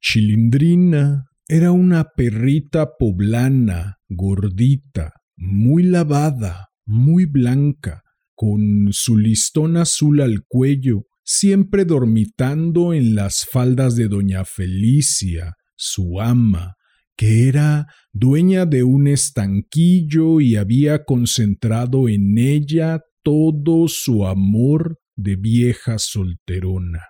Chilindrina era una perrita poblana, gordita, muy lavada, muy blanca, con su listón azul al cuello, siempre dormitando en las faldas de doña Felicia, su ama, que era dueña de un estanquillo y había concentrado en ella todo su amor de vieja solterona.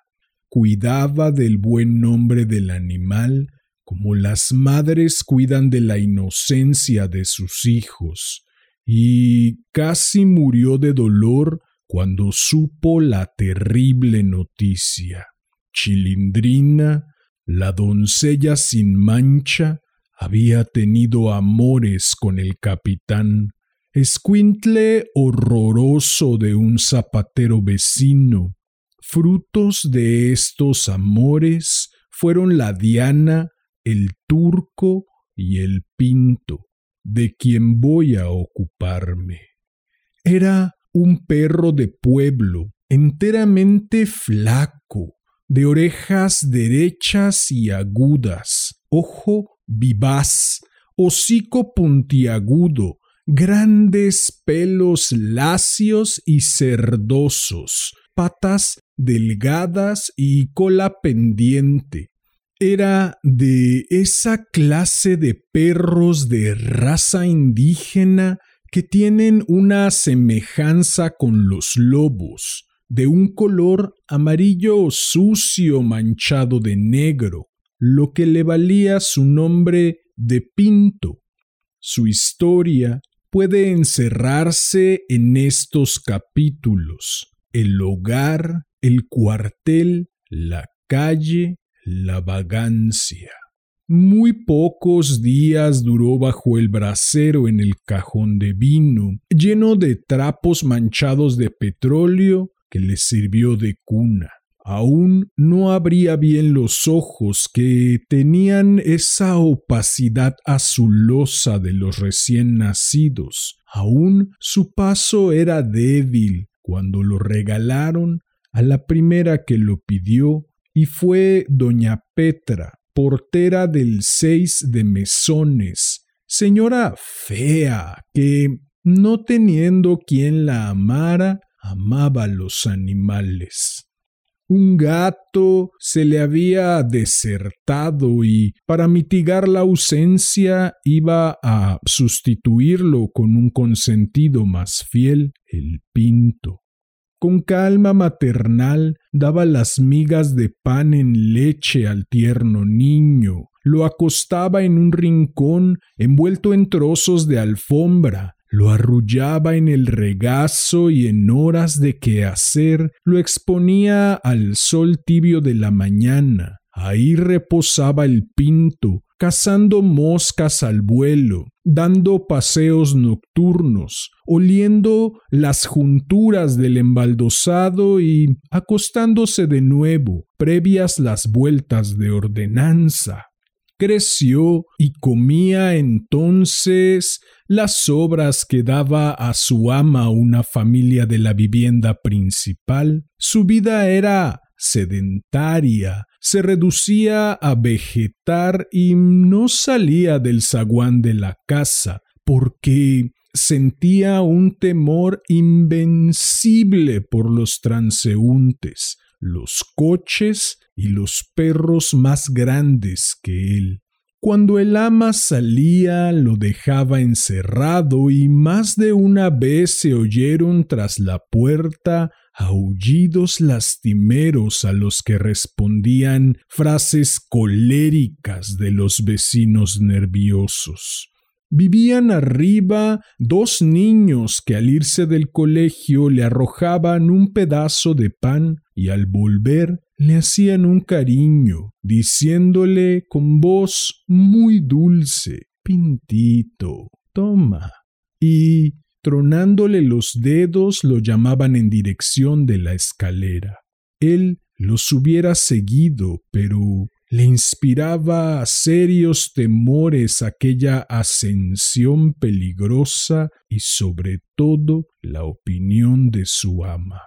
Cuidaba del buen nombre del animal como las madres cuidan de la inocencia de sus hijos, y casi murió de dolor cuando supo la terrible noticia. Chilindrina, la doncella sin mancha, había tenido amores con el capitán, escuintle horroroso de un zapatero vecino. Frutos de estos amores fueron la Diana, el turco y el pinto, de quien voy a ocuparme. Era un perro de pueblo, enteramente flaco, de orejas derechas y agudas, ojo vivaz, hocico puntiagudo, grandes pelos lacios y cerdosos, patas delgadas y cola pendiente. Era de esa clase de perros de raza indígena que tienen una semejanza con los lobos, de un color amarillo sucio manchado de negro, lo que le valía su nombre de Pinto. Su historia puede encerrarse en estos capítulos. El hogar, el cuartel, la calle, la vagancia. Muy pocos días duró bajo el brasero en el cajón de vino, lleno de trapos manchados de petróleo que le sirvió de cuna. Aún no abría bien los ojos que tenían esa opacidad azulosa de los recién nacidos. Aún su paso era débil cuando lo regalaron a la primera que lo pidió y fue doña Petra, portera del seis de mesones, señora fea que, no teniendo quien la amara, amaba los animales. Un gato se le había desertado y para mitigar la ausencia iba a sustituirlo con un consentido más fiel, el pinto. Con calma maternal daba las migas de pan en leche al tierno niño, lo acostaba en un rincón envuelto en trozos de alfombra, lo arrullaba en el regazo y en horas de quehacer lo exponía al sol tibio de la mañana. Ahí reposaba el pinto, cazando moscas al vuelo, dando paseos nocturnos, oliendo las junturas del embaldosado y acostándose de nuevo, previas las vueltas de ordenanza creció y comía entonces las sobras que daba a su ama una familia de la vivienda principal. Su vida era sedentaria, se reducía a vegetar y no salía del zaguán de la casa, porque sentía un temor invencible por los transeúntes, los coches y los perros más grandes que él. Cuando el ama salía lo dejaba encerrado y más de una vez se oyeron tras la puerta aullidos lastimeros a los que respondían frases coléricas de los vecinos nerviosos. Vivían arriba dos niños que al irse del colegio le arrojaban un pedazo de pan y al volver le hacían un cariño, diciéndole con voz muy dulce, Pintito, toma. Y tronándole los dedos lo llamaban en dirección de la escalera. Él los hubiera seguido, pero le inspiraba serios temores aquella ascensión peligrosa y sobre todo la opinión de su ama.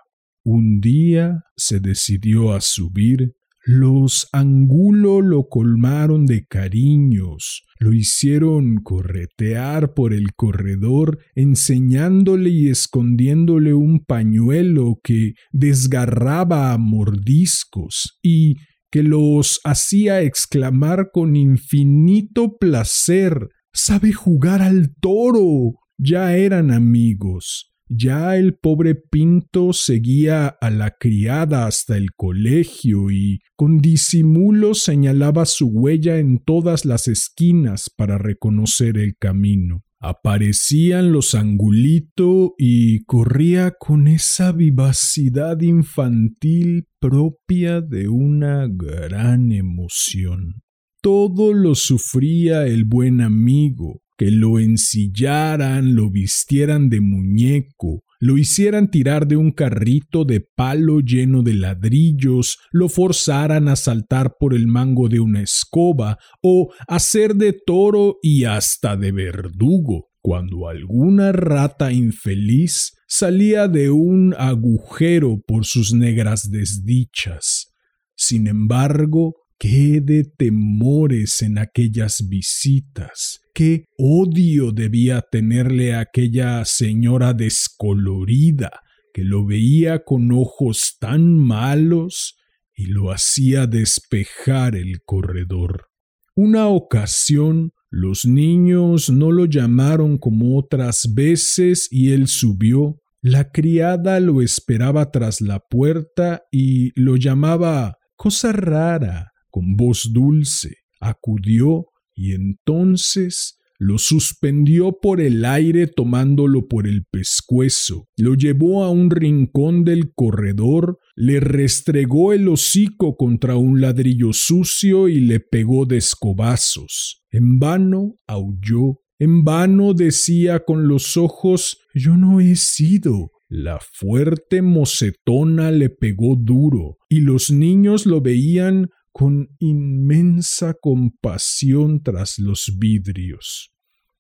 Un día se decidió a subir los Angulo lo colmaron de cariños, lo hicieron corretear por el corredor, enseñándole y escondiéndole un pañuelo que desgarraba a mordiscos y que los hacía exclamar con infinito placer Sabe jugar al toro. Ya eran amigos. Ya el pobre Pinto seguía a la criada hasta el colegio y con disimulo señalaba su huella en todas las esquinas para reconocer el camino. Aparecían los angulito y corría con esa vivacidad infantil propia de una gran emoción. Todo lo sufría el buen amigo, que lo ensillaran, lo vistieran de muñeco, lo hicieran tirar de un carrito de palo lleno de ladrillos, lo forzaran a saltar por el mango de una escoba, o hacer de toro y hasta de verdugo, cuando alguna rata infeliz salía de un agujero por sus negras desdichas. Sin embargo, qué de temores en aquellas visitas, qué odio debía tenerle aquella señora descolorida, que lo veía con ojos tan malos y lo hacía despejar el corredor. Una ocasión los niños no lo llamaron como otras veces y él subió. La criada lo esperaba tras la puerta y lo llamaba cosa rara, con voz dulce, acudió y entonces lo suspendió por el aire tomándolo por el pescuezo, lo llevó a un rincón del corredor, le restregó el hocico contra un ladrillo sucio y le pegó de escobazos. En vano aulló, en vano decía con los ojos Yo no he sido. La fuerte mocetona le pegó duro, y los niños lo veían con inmensa compasión tras los vidrios.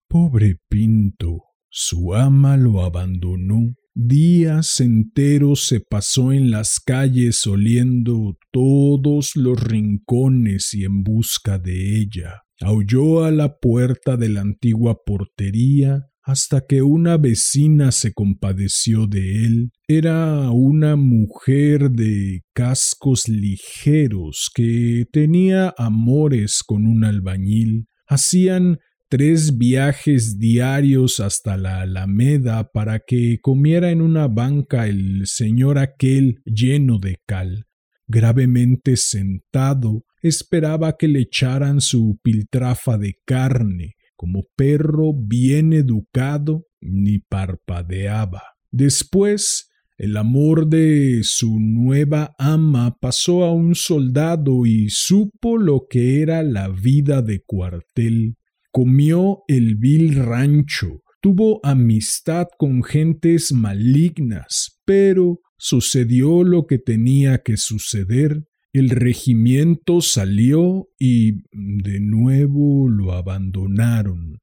Pobre Pinto, su ama lo abandonó. Días enteros se pasó en las calles oliendo todos los rincones y en busca de ella. Aulló a la puerta de la antigua portería hasta que una vecina se compadeció de él. Era una mujer de cascos ligeros que tenía amores con un albañil. Hacían tres viajes diarios hasta la Alameda para que comiera en una banca el señor aquel lleno de cal. Gravemente sentado, esperaba que le echaran su piltrafa de carne, como perro bien educado, ni parpadeaba. Después, el amor de su nueva ama pasó a un soldado y supo lo que era la vida de cuartel. Comió el vil rancho, tuvo amistad con gentes malignas, pero sucedió lo que tenía que suceder el regimiento salió y de nuevo lo abandonaron.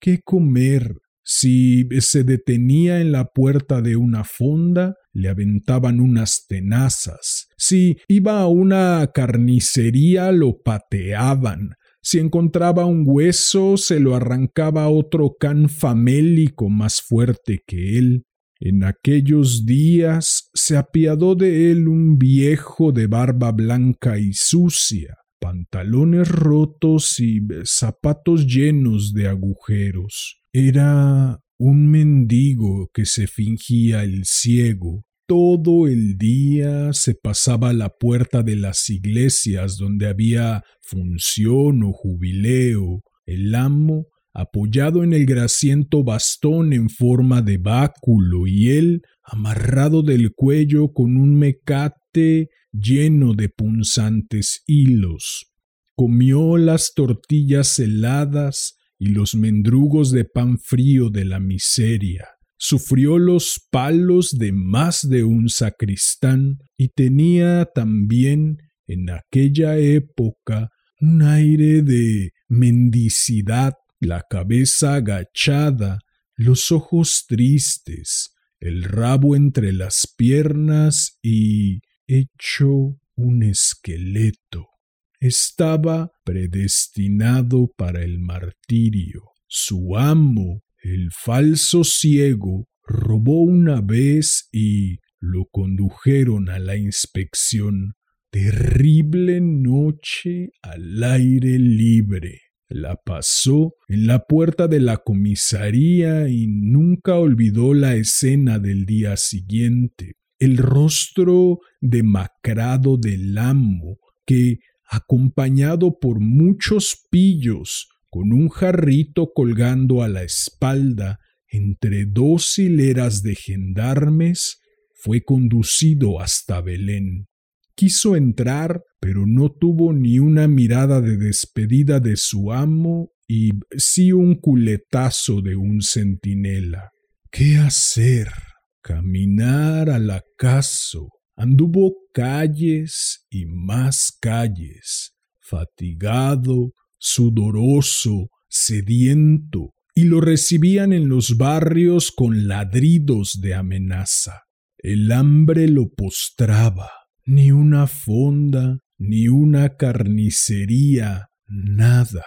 ¿Qué comer? Si se detenía en la puerta de una fonda, le aventaban unas tenazas. Si iba a una carnicería, lo pateaban. Si encontraba un hueso, se lo arrancaba otro can famélico más fuerte que él. En aquellos días se apiadó de él un viejo de barba blanca y sucia, pantalones rotos y zapatos llenos de agujeros. Era un mendigo que se fingía el ciego. Todo el día se pasaba a la puerta de las iglesias donde había función o jubileo. El amo apoyado en el grasiento bastón en forma de báculo y él amarrado del cuello con un mecate lleno de punzantes hilos. Comió las tortillas heladas y los mendrugos de pan frío de la miseria. Sufrió los palos de más de un sacristán y tenía también en aquella época un aire de mendicidad, la cabeza agachada, los ojos tristes, el rabo entre las piernas y hecho un esqueleto. Estaba predestinado para el martirio. Su amo, el falso ciego, robó una vez y lo condujeron a la inspección. Terrible noche al aire libre. La pasó en la puerta de la comisaría y nunca olvidó la escena del día siguiente. El rostro demacrado del amo, que, acompañado por muchos pillos, con un jarrito colgando a la espalda, entre dos hileras de gendarmes, fue conducido hasta Belén. Quiso entrar, pero no tuvo ni una mirada de despedida de su amo y sí un culetazo de un centinela. ¿Qué hacer? Caminar al acaso. Anduvo calles y más calles, fatigado, sudoroso, sediento, y lo recibían en los barrios con ladridos de amenaza. El hambre lo postraba ni una fonda, ni una carnicería, nada.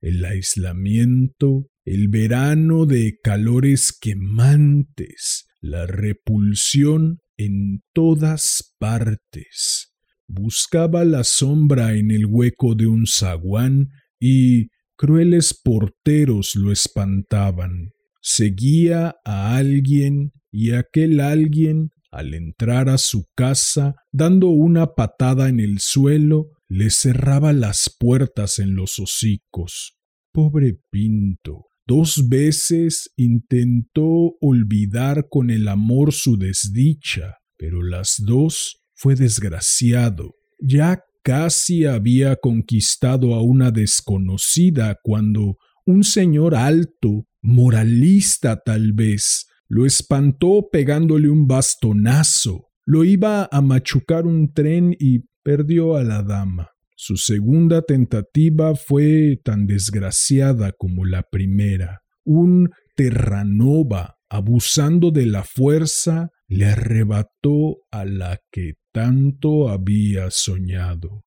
El aislamiento, el verano de calores quemantes, la repulsión en todas partes. Buscaba la sombra en el hueco de un zaguán y crueles porteros lo espantaban. Seguía a alguien y aquel alguien al entrar a su casa, dando una patada en el suelo, le cerraba las puertas en los hocicos. Pobre Pinto. Dos veces intentó olvidar con el amor su desdicha, pero las dos fue desgraciado. Ya casi había conquistado a una desconocida cuando un señor alto, moralista tal vez, lo espantó pegándole un bastonazo. Lo iba a machucar un tren y perdió a la dama. Su segunda tentativa fue tan desgraciada como la primera. Un Terranova, abusando de la fuerza, le arrebató a la que tanto había soñado.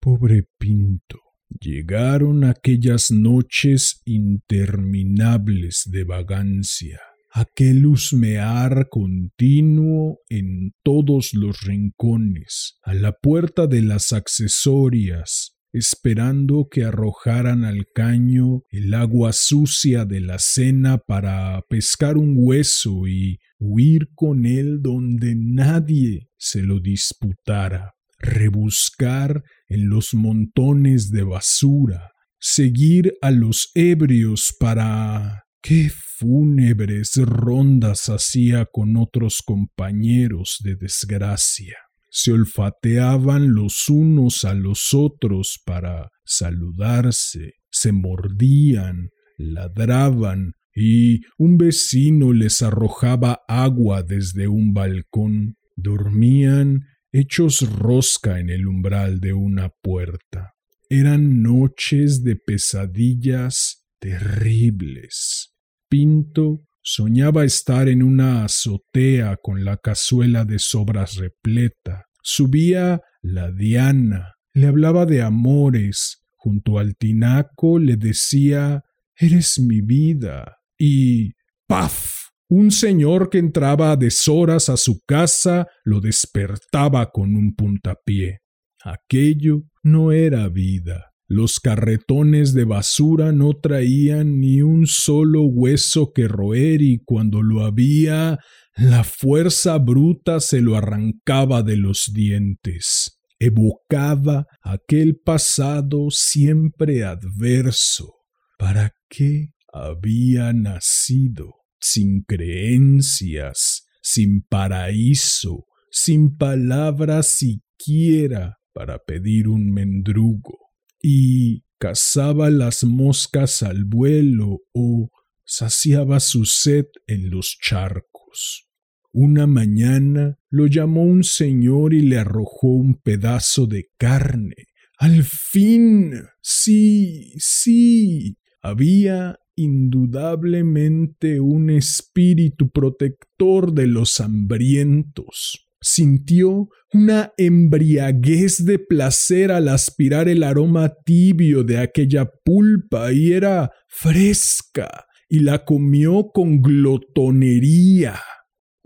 Pobre Pinto. Llegaron aquellas noches interminables de vagancia aquel husmear continuo en todos los rincones, a la puerta de las accesorias, esperando que arrojaran al caño el agua sucia de la cena para pescar un hueso y huir con él donde nadie se lo disputara, rebuscar en los montones de basura, seguir a los ebrios para qué fúnebres rondas hacía con otros compañeros de desgracia. Se olfateaban los unos a los otros para saludarse, se mordían, ladraban, y un vecino les arrojaba agua desde un balcón. Dormían hechos rosca en el umbral de una puerta. Eran noches de pesadillas terribles. Pinto soñaba estar en una azotea con la cazuela de sobras repleta. Subía la diana, le hablaba de amores, junto al tinaco le decía Eres mi vida. y ¡paf! Un señor que entraba a deshoras a su casa lo despertaba con un puntapié. Aquello no era vida. Los carretones de basura no traían ni un solo hueso que roer y cuando lo había, la fuerza bruta se lo arrancaba de los dientes. Evocaba aquel pasado siempre adverso. ¿Para qué había nacido? Sin creencias, sin paraíso, sin palabras siquiera para pedir un mendrugo, y cazaba las moscas al vuelo o saciaba su sed en los charcos. Una mañana lo llamó un señor y le arrojó un pedazo de carne. Al fin. Sí, sí. Había indudablemente un espíritu protector de los hambrientos. Sintió una embriaguez de placer al aspirar el aroma tibio de aquella pulpa y era fresca y la comió con glotonería.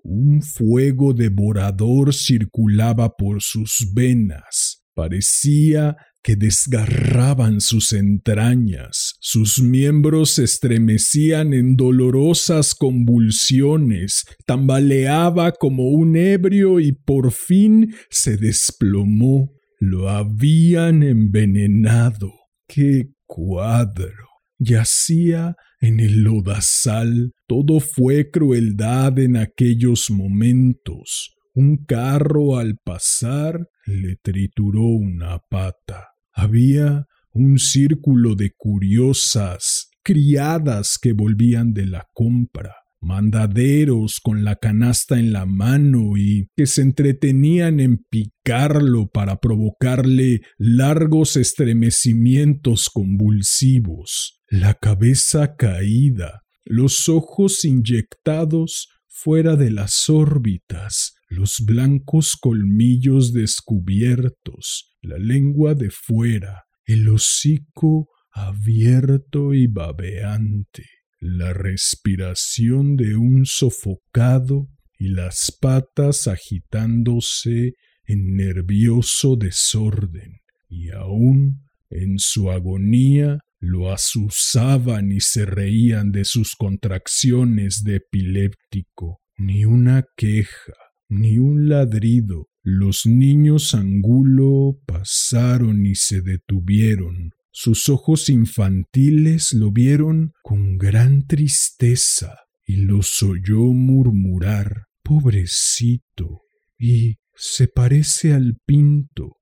Un fuego devorador circulaba por sus venas. Parecía que desgarraban sus entrañas, sus miembros se estremecían en dolorosas convulsiones, tambaleaba como un ebrio y por fin se desplomó. Lo habían envenenado. ¡Qué cuadro! Yacía en el lodazal. Todo fue crueldad en aquellos momentos. Un carro al pasar le trituró una pata. Había un círculo de curiosas criadas que volvían de la compra, mandaderos con la canasta en la mano y que se entretenían en picarlo para provocarle largos estremecimientos convulsivos, la cabeza caída, los ojos inyectados fuera de las órbitas, los blancos colmillos descubiertos, la lengua de fuera, el hocico abierto y babeante, la respiración de un sofocado y las patas agitándose en nervioso desorden, y aún en su agonía lo asusaban y se reían de sus contracciones de epiléptico, ni una queja, ni un ladrido. Los niños angulo pasaron y se detuvieron. Sus ojos infantiles lo vieron con gran tristeza y los oyó murmurar Pobrecito. y se parece al pinto.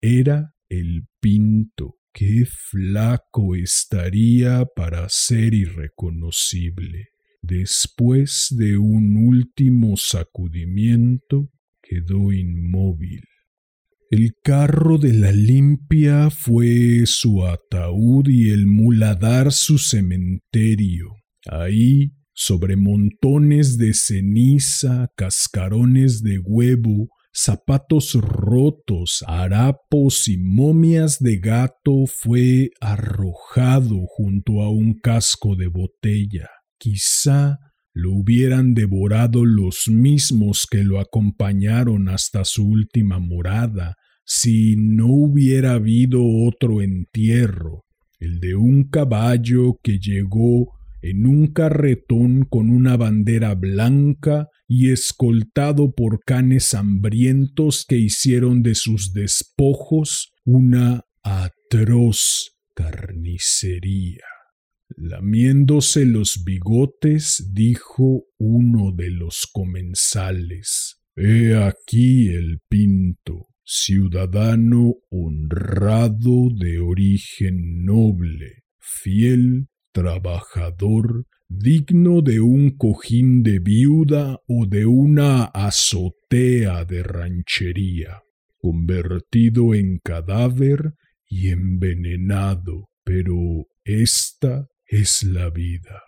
Era el pinto. Qué flaco estaría para ser irreconocible. Después de un último sacudimiento, quedó inmóvil. El carro de la limpia fue su ataúd y el muladar su cementerio. Ahí, sobre montones de ceniza, cascarones de huevo, zapatos rotos, harapos y momias de gato fue arrojado junto a un casco de botella. Quizá lo hubieran devorado los mismos que lo acompañaron hasta su última morada, si no hubiera habido otro entierro, el de un caballo que llegó en un carretón con una bandera blanca y escoltado por canes hambrientos que hicieron de sus despojos una atroz carnicería. Lamiéndose los bigotes, dijo uno de los comensales He aquí el pinto, ciudadano honrado de origen noble, fiel, trabajador, digno de un cojín de viuda o de una azotea de ranchería, convertido en cadáver y envenenado, pero esta es la vida.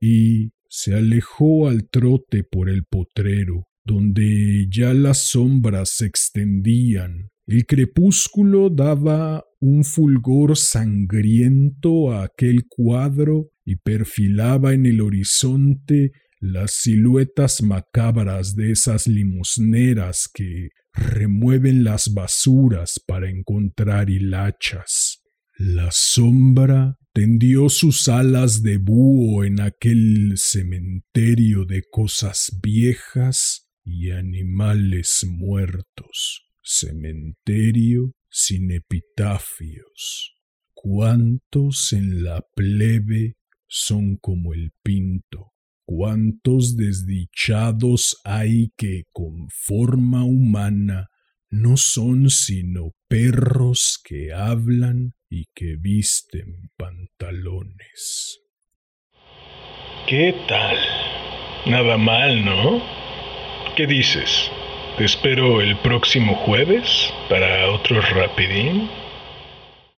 Y se alejó al trote por el potrero, donde ya las sombras se extendían. El crepúsculo daba un fulgor sangriento a aquel cuadro y perfilaba en el horizonte las siluetas macabras de esas limosneras que remueven las basuras para encontrar hilachas. La sombra tendió sus alas de búho en aquel cementerio de cosas viejas y animales muertos, cementerio sin epitafios. ¿Cuántos en la plebe son como el pinto? ¿Cuántos desdichados hay que con forma humana no son sino perros que hablan y que visten pantalones? ¿Qué tal? Nada mal, ¿no? ¿Qué dices? ¿Te espero el próximo jueves para otro rapidín?